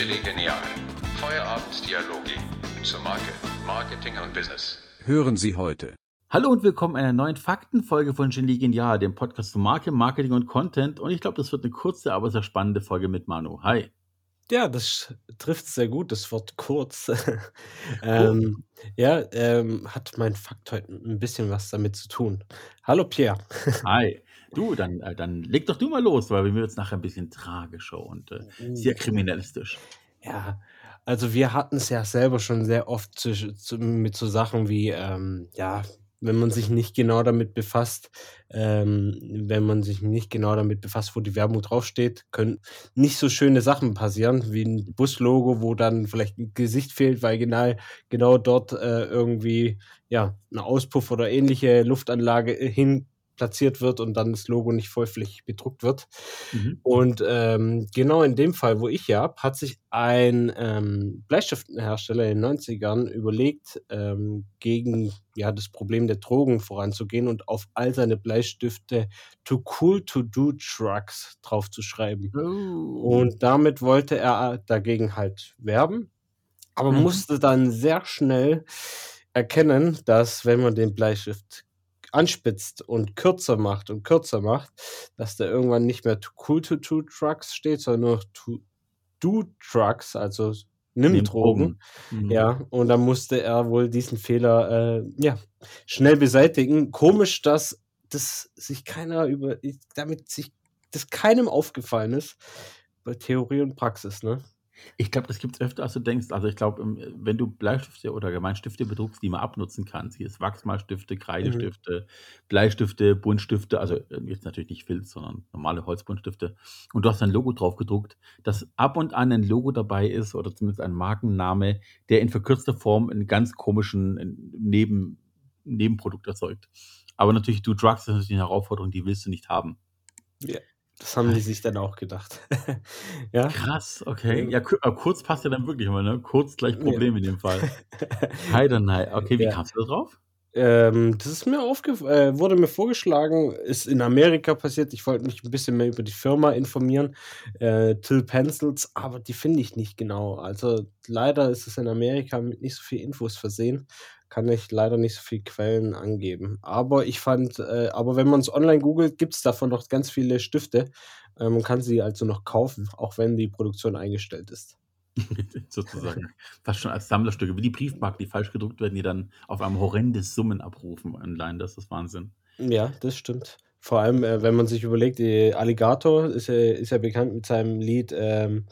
Chili Genial. Feierabenddialoge zur Marke, Marketing und Business. Hören Sie heute. Hallo und willkommen in einer neuen Faktenfolge von Genie Genial, dem Podcast zu Marke, Marketing und Content. Und ich glaube, das wird eine kurze, aber sehr spannende Folge mit Manu. Hi. Ja, das trifft sehr gut, das Wort kurz. ähm, ja, ähm, hat mein Fakt heute ein bisschen was damit zu tun. Hallo Pierre. Hi. Du, dann, äh, dann leg doch du mal los, weil wir jetzt nachher ein bisschen tragischer und äh, sehr kriminalistisch. Ja, also wir hatten es ja selber schon sehr oft zu, zu, mit so Sachen wie, ähm, ja, wenn man sich nicht genau damit befasst, ähm, wenn man sich nicht genau damit befasst, wo die Werbung draufsteht, können nicht so schöne Sachen passieren, wie ein Buslogo, wo dann vielleicht ein Gesicht fehlt, weil genau, genau dort äh, irgendwie ja, ein Auspuff oder ähnliche Luftanlage hin platziert wird und dann das Logo nicht vollflächig bedruckt wird. Mhm. Und ähm, genau in dem Fall, wo ich ja habe, hat sich ein ähm, Bleistiftenhersteller in den 90ern überlegt, ähm, gegen ja, das Problem der Drogen voranzugehen und auf all seine Bleistifte Too Cool to Do Trucks draufzuschreiben. Oh. Und damit wollte er dagegen halt werben, aber mhm. musste dann sehr schnell erkennen, dass wenn man den Bleistift anspitzt und kürzer macht und kürzer macht, dass da irgendwann nicht mehr cool to do trucks steht, sondern nur to do trucks, also nimm, nimm Drogen. Drogen. Mhm. Ja, und dann musste er wohl diesen Fehler äh, ja, schnell beseitigen. Komisch, dass das sich keiner über, damit sich das keinem aufgefallen ist bei Theorie und Praxis, ne? Ich glaube, das gibt es öfter, als du denkst. Also ich glaube, ähm, wenn du Bleistifte oder Gemeinstifte bedruckst, die man abnutzen kannst, hier ist Wachsmalstifte, Kreidestifte, mhm. Bleistifte, Buntstifte, also äh, jetzt natürlich nicht Filz, sondern normale Holzbuntstifte, und du hast ein Logo drauf gedruckt, dass ab und an ein Logo dabei ist oder zumindest ein Markenname, der in verkürzter Form einen ganz komischen Neben, Nebenprodukt erzeugt. Aber natürlich, du Drugs, das ist natürlich eine Herausforderung, die willst du nicht haben. Ja. Das haben die sich dann auch gedacht. ja. Krass, okay. Ja, kurz passt ja dann wirklich immer, ne? Kurz gleich Problem ja. in dem Fall. Heidenei. Okay, wie ja. kamst du da drauf? Ähm, das ist mir aufgefallen, äh, wurde mir vorgeschlagen, ist in Amerika passiert. Ich wollte mich ein bisschen mehr über die Firma informieren, äh, Till Pencils, aber die finde ich nicht genau. Also leider ist es in Amerika mit nicht so viel Infos versehen kann ich leider nicht so viele Quellen angeben. Aber ich fand, äh, aber wenn man es online googelt, gibt es davon noch ganz viele Stifte. Äh, man kann sie also noch kaufen, auch wenn die Produktion eingestellt ist. Sozusagen. Fast schon als Sammlerstücke, wie die Briefmarken, die falsch gedruckt werden, die dann auf einem horrendes Summen abrufen online. Das ist Wahnsinn. Ja, das stimmt. Vor allem, äh, wenn man sich überlegt, Alligator ist ja, ist ja bekannt mit seinem Lied ähm,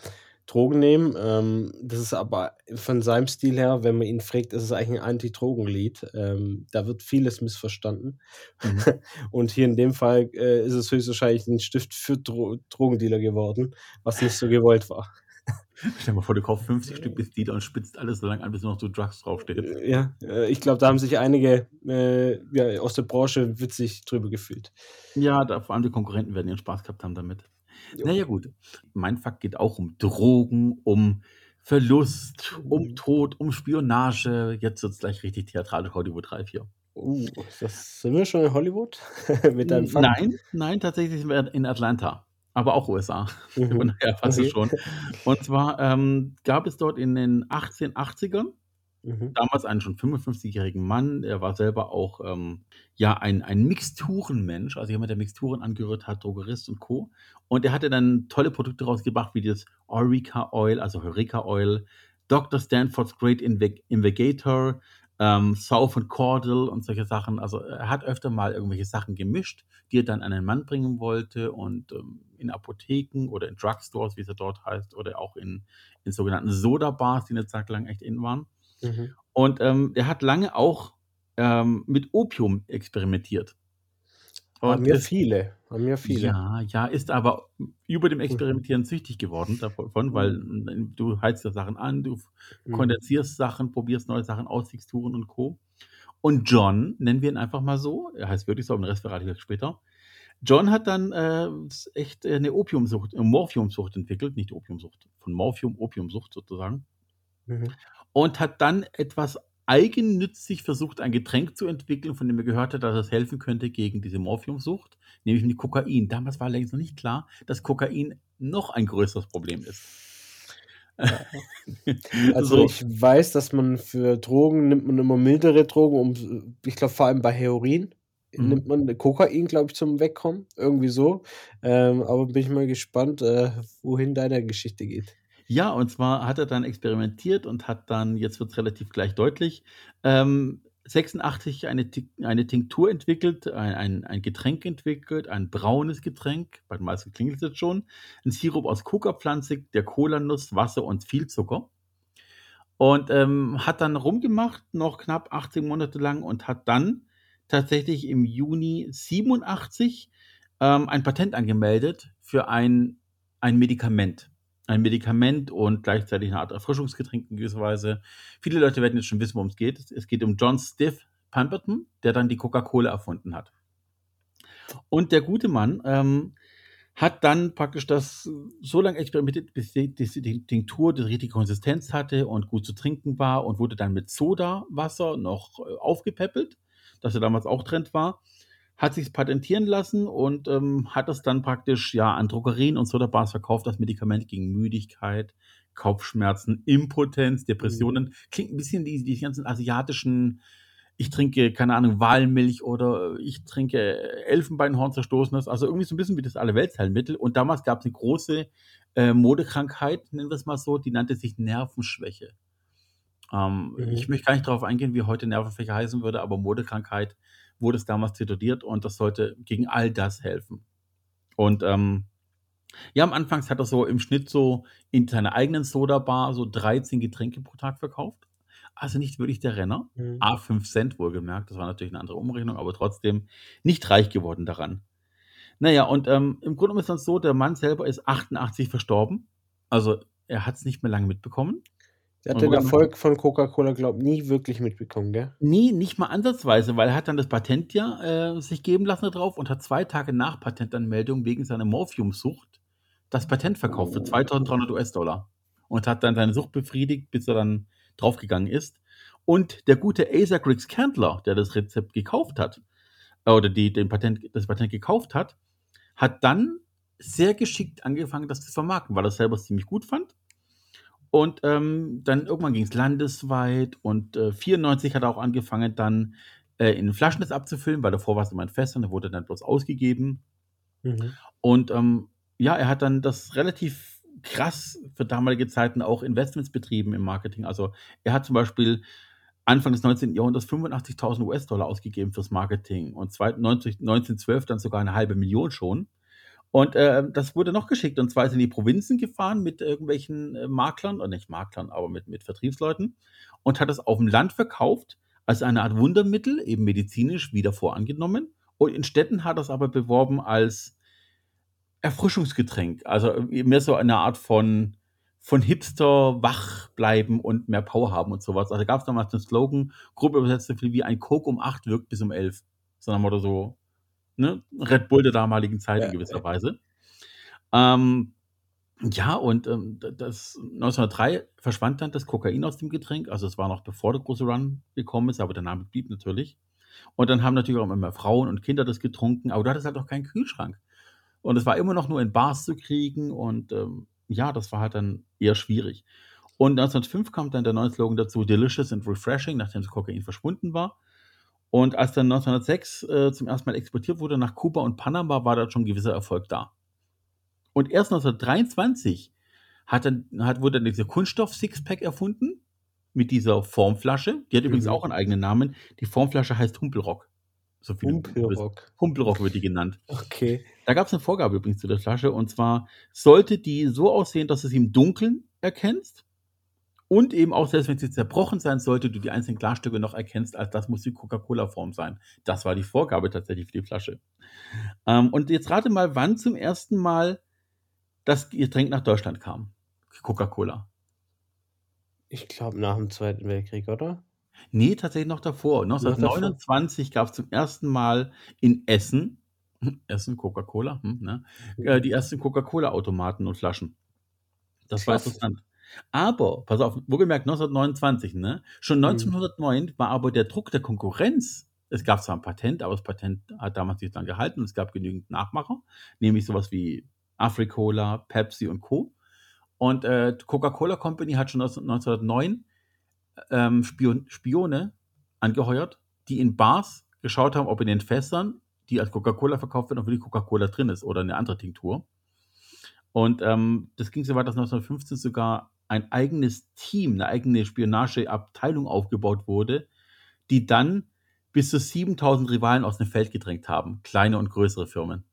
Drogen nehmen. Ähm, das ist aber von seinem Stil her, wenn man ihn fragt, ist es eigentlich ein Anti-Drogen-Lied. Ähm, da wird vieles missverstanden. Mhm. Und hier in dem Fall äh, ist es höchstwahrscheinlich ein Stift für Dro Drogendealer geworden, was nicht so gewollt war. Stell dir mal vor, du kaufst 50 Stück bis Lieder und spitzt alles so lange an, bis noch so Drugs draufsteht. Äh, ja, äh, ich glaube, da haben sich einige äh, ja, aus der Branche witzig drüber gefühlt. Ja, da, vor allem die Konkurrenten werden ihren Spaß gehabt haben damit. Naja gut, mein Fakt geht auch um Drogen, um Verlust, um mhm. Tod, um Spionage. Jetzt wird es gleich richtig theatralisch, Hollywood 3, 4. Uh, das, sind wir schon in Hollywood mit deinem Fakt? Nein, nein, tatsächlich sind wir in Atlanta, aber auch USA. Mhm. Und daher fast okay. schon. Und zwar ähm, gab es dort in den 1880ern Mhm. Damals einen schon 55-jährigen Mann. Er war selber auch ähm, ja, ein, ein Mixturenmensch, also jemand, der Mixturen angerührt hat, Drogerist und Co. Und er hatte dann tolle Produkte rausgebracht, wie das Eureka Oil, also Eureka Oil, Dr. Stanford's Great Investigator, ähm, South and Cordel und solche Sachen. Also er hat öfter mal irgendwelche Sachen gemischt, die er dann an einen Mann bringen wollte und ähm, in Apotheken oder in Drugstores, wie es dort heißt, oder auch in, in sogenannten Soda-Bars, die eine Zeit lang echt in waren. Mhm. Und ähm, er hat lange auch ähm, mit Opium experimentiert. Und haben wir viele, haben wir viele. Ja, ja, ist aber über dem Experimentieren süchtig geworden davon, weil mhm. du heizt ja Sachen an, du mhm. kondensierst Sachen, probierst neue Sachen aus, Texturen und Co. Und John, nennen wir ihn einfach mal so, er heißt wirklich so, aber den Rest verrate ich später. John hat dann äh, echt eine Opiumsucht, eine Morphiumsucht entwickelt, nicht Opiumsucht, von Morphium, Opiumsucht sozusagen. Mhm und hat dann etwas eigennützig versucht, ein Getränk zu entwickeln, von dem er gehört hat, dass es helfen könnte gegen diese Morphiumsucht, nämlich mit Kokain. Damals war längst noch nicht klar, dass Kokain noch ein größeres Problem ist. Also, So. ich weiß, dass man für Drogen nimmt man immer mildere Drogen, um ich glaube, vor allem bei Heroin Mhm. nimmt man Kokain, glaube ich, zum Wegkommen, irgendwie so. Ähm, aber bin ich mal gespannt, äh, wohin deine Geschichte geht. Ja, und zwar hat er dann experimentiert und hat dann, jetzt wird's relativ gleich deutlich, ähm, 86 eine eine Tinktur entwickelt, ein ein ein Getränk entwickelt, ein braunes Getränk, bei den meisten klingelt's jetzt schon, 'n Sirup aus Kokapflanze, der Kolanuss, Wasser und viel Zucker. Und, ähm, hat dann rumgemacht, noch knapp 18 Monate lang und hat dann tatsächlich im Juni 87, ähm, ein Patent angemeldet für ein ein Medikament. Ein Medikament und gleichzeitig 'ne Art Erfrischungsgetränk in gewisser Weise. Viele Leute werden jetzt schon wissen, worum's geht. Es es geht um John Stiff Pemberton, der dann die Coca-Cola erfunden hat. Und der gute Mann, ähm, hat dann praktisch das so lange experimentiert, bis die die Tinktur die richtige Konsistenz hatte und gut zu trinken war und wurde dann mit Sodawasser noch, äh, aufgepäppelt, das ja damals auch Trend war, hat sich's patentieren lassen und, ähm, hat das dann praktisch, ja, an Drogerien und Sodabars verkauft, das Medikament gegen Müdigkeit, Kopfschmerzen, Impotenz, Mhm. Depressionen. Klingt 'n bisschen wie die ganzen asiatischen ich trinke, keine Ahnung, Walmilch oder ich trinke Elfenbeinhorn-Zerstoßenes, also irgendwie so 'n bisschen wie das Allerweltsheilmittel. Und damals gab's 'ne große, äh, Modekrankheit, nennen wir's mal so, die nannte sich Nervenschwäche. Ähm, ich Mhm. möchte gar nicht drauf eingehen, wie heute Nervenschwäche heißen würde, aber Modekrankheit wurde es damals tituliert und das sollte gegen all das helfen. Und, ähm, ja, am Anfangs hat er so im Schnitt so in seiner eigenen Sodabar so 13 Getränke pro Tag verkauft. Also nicht wirklich der Renner. Mhm. A 5 Cent wohlgemerkt, das war natürlich 'ne andere Umrechnung, aber trotzdem nicht reich geworden daran. Na ja, und, ähm, im Grunde genommen ist das so, der Mann selber ist 88 verstorben. Also, er hat's nicht mehr lange mitbekommen. Der hat den Erfolg von Coca-Cola, glaube nie wirklich mitbekommen, gell? Ne, nicht mal ansatzweise, weil er hat dann das Patent ja, äh, sich geben lassen drauf und hat 2 Tage nach Patentanmeldung wegen seiner Morphiumsucht das Patent verkauft für $2.300 und hat dann seine Sucht befriedigt, bis er dann draufgegangen ist. Und der gute Asa Griggs Candler, der das Rezept gekauft hat oder die den Patent das Patent gekauft hat, hat dann sehr geschickt angefangen, das zu vermarkten, weil er's selber ziemlich gut fand. Und, ähm, dann irgendwann ging's landesweit und, äh, 94 hat er auch angefangen, dann, äh, in Flaschen das abzufüllen, weil davor war's immer in Fässern, da wurde dann bloß ausgegeben. Mhm. Und, ähm, ja, er hat dann das relativ krass für damalige Zeiten auch Investments betrieben im Marketing. Also, er hat zum Beispiel Anfang des 19. Jahrhunderts $85.000 ausgegeben fürs Marketing und zwei 90 1912 dann sogar 'ne 1.000.000 schon. Und, äh, das wurde noch geschickt und zwar ist er in die Provinzen gefahren mit irgendwelchen, äh, Maklern oder nicht Maklern, aber mit mit Vertriebsleuten und hat das aufm Land verkauft als eine Art Wundermittel, eben medizinisch wie davor angenommen. Und in Städten hat er's aber beworben als Erfrischungsgetränk, also, äh, mehr so eine Art von von Hipster wach bleiben und mehr Power haben und so was. Also, da gab's damals den Slogan, grob übersetzt so viel wie: „Ein Coke um 8 wirkt bis um 11.“ So nach dem Motto so, ne, Red Bull der damaligen Zeit in Ja, gewisser ja. Weise. Ähm, ja, und, ähm, das 1903 verschwand dann das Kokain aus dem Getränk. Also, es war noch bevor der große Run gekommen ist, aber der Name blieb natürlich. Und dann haben natürlich auch immer mehr Frauen und Kinder das getrunken, aber du hattest halt auch keinen Kühlschrank. Und es war immer noch nur in Bars zu kriegen und, ähm, ja, das war halt dann eher schwierig. Und 1905 kam dann der neue Slogan dazu: „Delicious and refreshing“, nachdem das Kokain verschwunden war. Und als dann 1906, äh, zum 1. Mal exportiert wurde nach Kuba und Panama, war da schon 'n gewisser Erfolg da. Und erst 1923 hat dann hat wurde dann dieser Kunststoff-Sixpack erfunden mit dieser Formflasche. Die hat übrigens Mhm. auch 'n eigenen Namen. Die Formflasche heißt Humpelrock. So viel. Humpelrock. Humpelrock wird die genannt. Okay. Da gab's 'ne Vorgabe übrigens zu der Flasche und zwar sollte die so aussehen, dass du sie im Dunkeln erkennst und eben auch, selbst wenn sie zerbrochen sein sollte, du die einzelnen Glasstücke noch erkennst, als das muss die Coca-Cola-Form sein. Das war die Vorgabe tatsächlich für die Flasche. Ähm, und jetzt rate mal, wann zum ersten Mal das Getränk nach Deutschland kam, Coca-Cola. Ich glaube, nach dem Zweiten Weltkrieg, oder? Ne, tatsächlich noch davor. Noch davor? 1929 gab's zum ersten Mal in Essen Essen, Coca-Cola, hm, ne? Äh, Mhm. die ersten Coca-Cola-Automaten und Flaschen. Das war Krass. interessant. Aber pass auf, wohlgemerkt 1929, ne? Schon Mhm. 1909 war aber der Druck der Konkurrenz es gab zwar 'n Patent, aber das Patent hat damals nicht lang gehalten und es gab genügend Nachmacher, nämlich so was wie Afri-Cola, Pepsi und Co. Und äh, Coca-Cola Company hat schon 1909 ähm, Spion Spione angeheuert, die in Bars geschaut haben, ob in den Fässern, die als Coca-Cola verkauft werden, ob wirklich Coca-Cola drin ist oder eine andere Tinktur. Und ähm, das ging so weit, dass 1915 sogar ein eigenes Team, eine eigene Spionageabteilung aufgebaut wurde, die dann bis zu 7000 Rivalen aus dem Feld gedrängt haben, kleine und größere Firmen.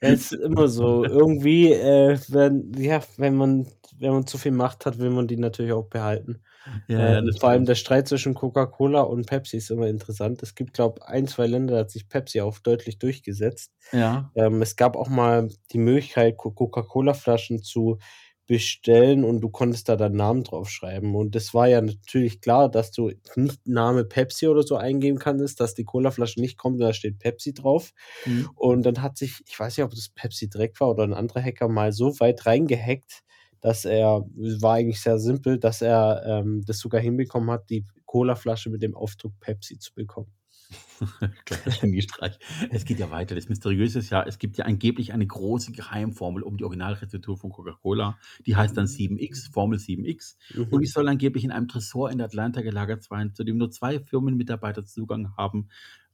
Ja, ist immer so. Irgendwie, äh, wenn, ja, wenn man, wenn man zu viel Macht hat, will man die natürlich auch behalten. Ja, äh, vor allem der Streit zwischen Coca-Cola und Pepsi ist immer interessant. Es gibt, glaube ich, ein, zwei Länder, da hat sich Pepsi auch deutlich durchgesetzt. Ja. Ähm, es gab auch mal die Möglichkeit, Coca-Cola-Flaschen zu bestellen und du konntest da deinen Namen draufschreiben. Und das war ja natürlich klar, dass du nicht Name Pepsi oder so eingeben kannst, dass die Colaflasche nicht kommt, da steht Pepsi drauf. Mhm. Und dann hat sich, ich weiß nicht, ob das Pepsi direkt war oder ein anderer Hacker mal so weit reingehackt, dass er, war eigentlich sehr simpel, dass er ähm, das sogar hinbekommen hat, die Colaflasche mit dem Aufdruck Pepsi zu bekommen. Geniestreich. Es geht ja weiter. Das Mysteriöse ist ja, es gibt ja angeblich eine große Geheimformel um die Originalrezeptur von Coca-Cola. Die heißt dann 7X, Formel 7X. Mhm. Und die soll angeblich in einem Tresor in Atlanta gelagert sein, zu dem nur zwei Firmenmitarbeiter Zugang haben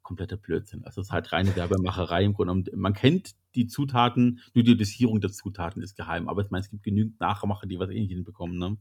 kompletter Blödsinn. Also es ist halt reine Werbemacherei im Grunde. Man kennt die Zutaten, nur die Dosierung der Zutaten ist geheim. Aber ich meine, es gibt genügend Nachmacher, die was ähnliches hinbekommen. Ne?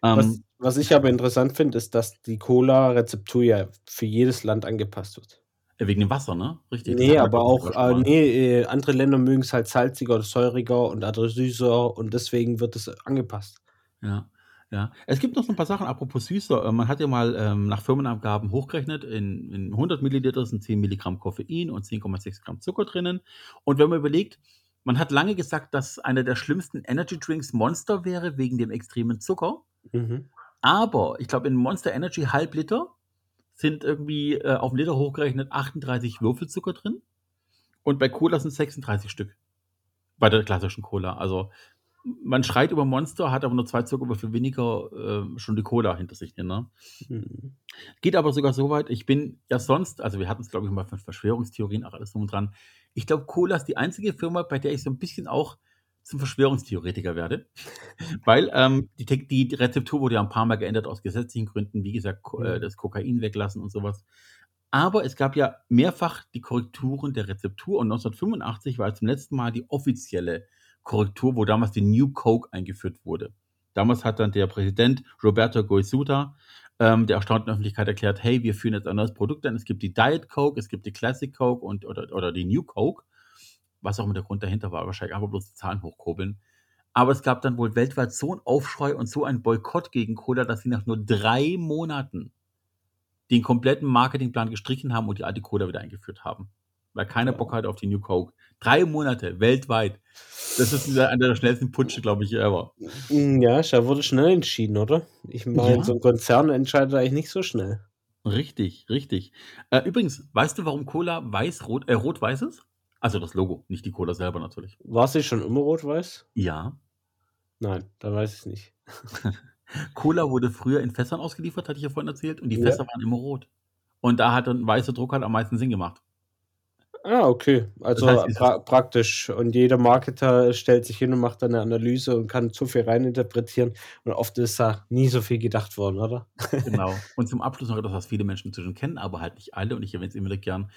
Was, ähm, was ich aber interessant finde, ist, dass die Cola-Rezeptur ja für jedes Land angepasst wird. Wegen dem Wasser, ne? Richtig. Nee, aber auch, äh, nee, äh, andere Länder mögen es halt salziger oder säuriger und andere süßer und deswegen wird es angepasst. Ja. Ja, es gibt noch so ein paar Sachen, apropos süßer. Äh, man hat ja mal ähm, nach Firmenangaben hochgerechnet, in, in 100 Milliliter sind 10 Milligramm Koffein und 10,6 Gramm Zucker drinnen. Und wenn man überlegt, man hat lange gesagt, dass einer der schlimmsten Energy Drinks Monster wäre, wegen dem extremen Zucker. Mhm. Aber ich glaube, in Monster Energy halb Liter sind irgendwie äh, auf den Liter hochgerechnet 38 Würfelzucker drin. Und bei Cola sind 36 Stück. Bei der klassischen Cola. Also man schreit über Monster, hat aber nur zwei Zuckerwürfel weniger äh, schon die Cola hinter sich. Ne? Mhm. Geht aber sogar so weit, ich bin ja sonst, also wir hatten es glaube ich mal von Verschwörungstheorien, auch alles drum und dran. Ich glaube, Cola ist die einzige Firma, bei der ich so ein bisschen auch zum Verschwörungstheoretiker werde. Weil ähm, die, die, Rezeptur wurde ja ein paar Mal geändert aus gesetzlichen Gründen, wie gesagt, äh, das Kokain weglassen und sowas. Aber es gab ja mehrfach die Korrekturen der Rezeptur und 1985 war zum letzten Mal die offizielle Korrektur, wo damals die New Coke eingeführt wurde. Damals hat dann der Präsident Roberto Goisuta ähm, der erstaunten Öffentlichkeit erklärt, hey, wir führen jetzt ein neues Produkt an. Es gibt die Diet Coke, es gibt die Classic Coke und, oder, oder die New Coke. Was auch immer der Grund dahinter war, wahrscheinlich einfach bloß die Zahlen hochkurbeln. Aber es gab dann wohl weltweit so einen Aufschrei und so einen Boykott gegen Cola, dass sie nach nur drei Monaten den kompletten Marketingplan gestrichen haben und die alte Cola wieder eingeführt haben weil keiner Bock hat auf die New Coke. Drei Monate weltweit. Das ist einer der schnellsten Putsche, glaube ich, ever. Mm, ja, da wurde schnell entschieden, oder? Ich meine, ja. so ein Konzern entscheidet eigentlich nicht so schnell. Richtig, richtig. Äh, übrigens, weißt du, warum Cola weiß-rot, äh, rot-weiß ist? Also das Logo, nicht die Cola selber natürlich. War sie schon immer rot-weiß? Ja. Nein, dann weiß ich es nicht. Cola wurde früher in Fässern ausgeliefert, hatte ich ja vorhin erzählt, und die Fässer ja. waren immer rot. Und da hat ein weißer Druck halt am meisten Sinn gemacht. Ah, okay. Also Das heißt, pra praktisch. Und jeder Marketer stellt sich hin und macht dann eine Analyse und kann zu viel reininterpretieren. Und oft ist da nie so viel gedacht worden, oder? Genau. Und zum Abschluss noch etwas, was viele Menschen inzwischen kennen, aber halt nicht alle. Und ich erwähne es immer wieder gern.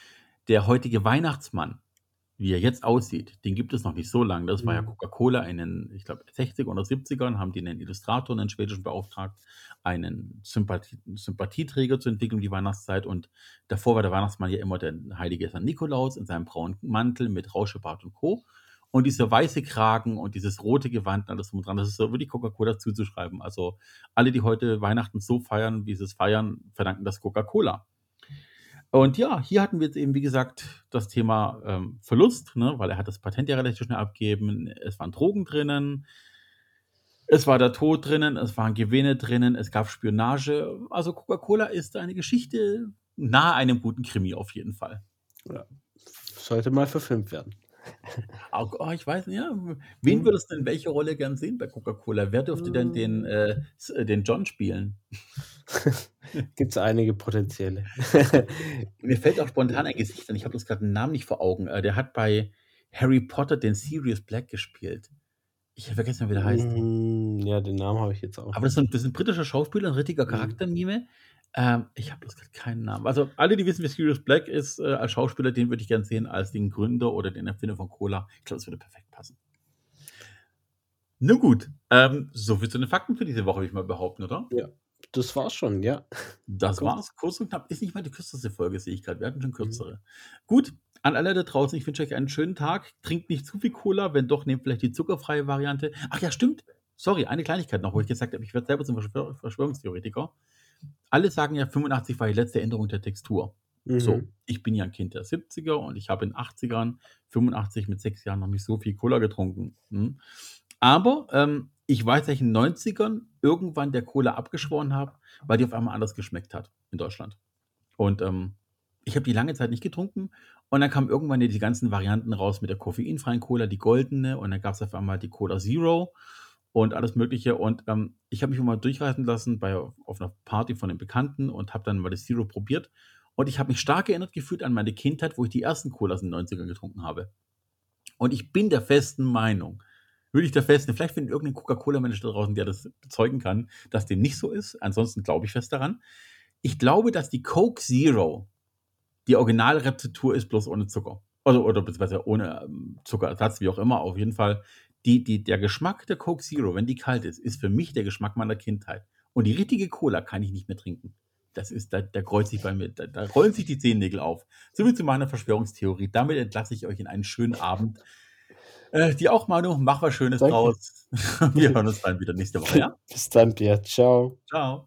Der heutige Weihnachtsmann wie er jetzt aussieht, den gibt es noch nicht so lange. Das war ja mhm. Coca-Cola in den, ich glaube, 60er oder 70ern, haben die einen Illustrator, einen schwedischen beauftragt, einen Sympathie, Sympathieträger zu entwickeln, die Weihnachtszeit. Und davor war der Weihnachtsmann ja immer der heilige St. Nikolaus in seinem braunen Mantel mit Rauschebart und Co. Und dieser weiße Kragen und dieses rote Gewand, alles drum und dran, das ist so wirklich Coca-Cola zuzuschreiben. Also alle, die heute Weihnachten so feiern, wie sie es feiern, verdanken das Coca-Cola. Und ja, hier hatten wir jetzt eben, wie gesagt, das Thema ähm, Verlust, ne, weil er hat das Patent ja relativ schnell abgegeben. Es waren Drogen drinnen, es war der Tod drinnen, es waren Gewinne drinnen, es gab Spionage. Also Coca-Cola ist eine Geschichte nahe einem guten Krimi auf jeden Fall. Ja. Sollte mal verfilmt werden. Auch, oh, ich weiß nicht, ja. Wen hm. würdest du denn welche Rolle gern sehen bei Coca-Cola? Wer dürfte denn den, äh, äh den John spielen? Gibt es einige potenzielle. Mir fällt auch spontan ein Gesicht an. Ich habe bloß gerade einen Namen nicht vor Augen. Äh, der hat bei Harry Potter den Sirius Black gespielt. Ich vergesse mal, wie der heißt. Hm, ja, den Namen habe ich jetzt auch Aber das ist 'n das ist 'n britischer Schauspieler, 'n richtiger Mhm. Charaktermime. Ähm, ich habe bloß grad keinen Namen. Also, alle, die wissen, wer Sirius Black ist, äh, als Schauspieler, den würde ich gern sehen als den Gründer oder den Erfinder von Cola. Ich glaube, das würde perfekt passen. Nun gut, ähm, so viel zu den Fakten für diese Woche, würde ich mal behaupten, oder? Ja, das war's schon, ja. Das Kurz. war's. Kurz und knapp. Ist nicht mal die kürzeste Folge, sehe ich grad. Wir hatten schon Mhm. kürzere. Gut, an alle da draußen, ich wünsche euch einen schönen Tag. Trinkt nicht zu viel Cola, wenn doch, nehmt vielleicht die zuckerfreie Variante. Ach ja, stimmt. Sorry, eine Kleinigkeit noch, wo ich gesagt habe, ich werde selber zum Verschwör Verschwörungstheoretiker. Alle sagen ja, 85 war die letzte Änderung der Textur. So, Mhm. ich bin ja 'n Kind der 70er und ich habe in 80ern 85 mit 6 Jahren noch nicht so viel Cola getrunken, mhm. Aber, ähm, ich weiß, dass ich in 90ern irgendwann der Cola abgeschworen habe, weil die auf einmal anders geschmeckt hat in Deutschland. Und, ähm, ich habe die lange Zeit nicht getrunken und dann kamen irgendwann die ganzen Varianten raus mit der koffeinfreien Cola, die goldene und dann gab's auf einmal die Cola Zero und alles Mögliche. Und, ähm, ich habe mich mal durchreisen lassen bei auf 'ner Party von 'nem Bekannten und habe dann mal das Zero probiert. Und ich habe mich stark erinnert gefühlt an meine Kindheit, wo ich die ersten Colas in den 90ern getrunken habe. Und ich bin der festen Meinung wirklich der festen vielleicht findet irgend 'n Coca-Cola-Mensch da draußen, der das bezeugen kann, dass dem nicht so ist. Ansonsten glaube ich fest daran. Ich glaube, dass die Coke Zero die Originalrezeptur ist, bloß ohne Zucker. Also oder beziehungsweise ohne, ähm, Zuckerersatz, wie auch immer. Auf jeden Fall, die die der Geschmack der Coke Zero, wenn die kalt ist, ist für mich der Geschmack meiner Kindheit. Und die richtige Cola kann ich nicht mehr trinken. Das ist da da kreuzt sich bei mir da da rollen sich die Zehennägel auf. So viel zu meiner Verschwörungstheorie. Damit entlasse ich euch in einen schönen Abend. Äh, dir auch, Manu. Mach was Schönes Danke. draus. Wir hören uns dann wieder nächste Woche, ja? Bis dann, Pierre. Ciao. Tschau.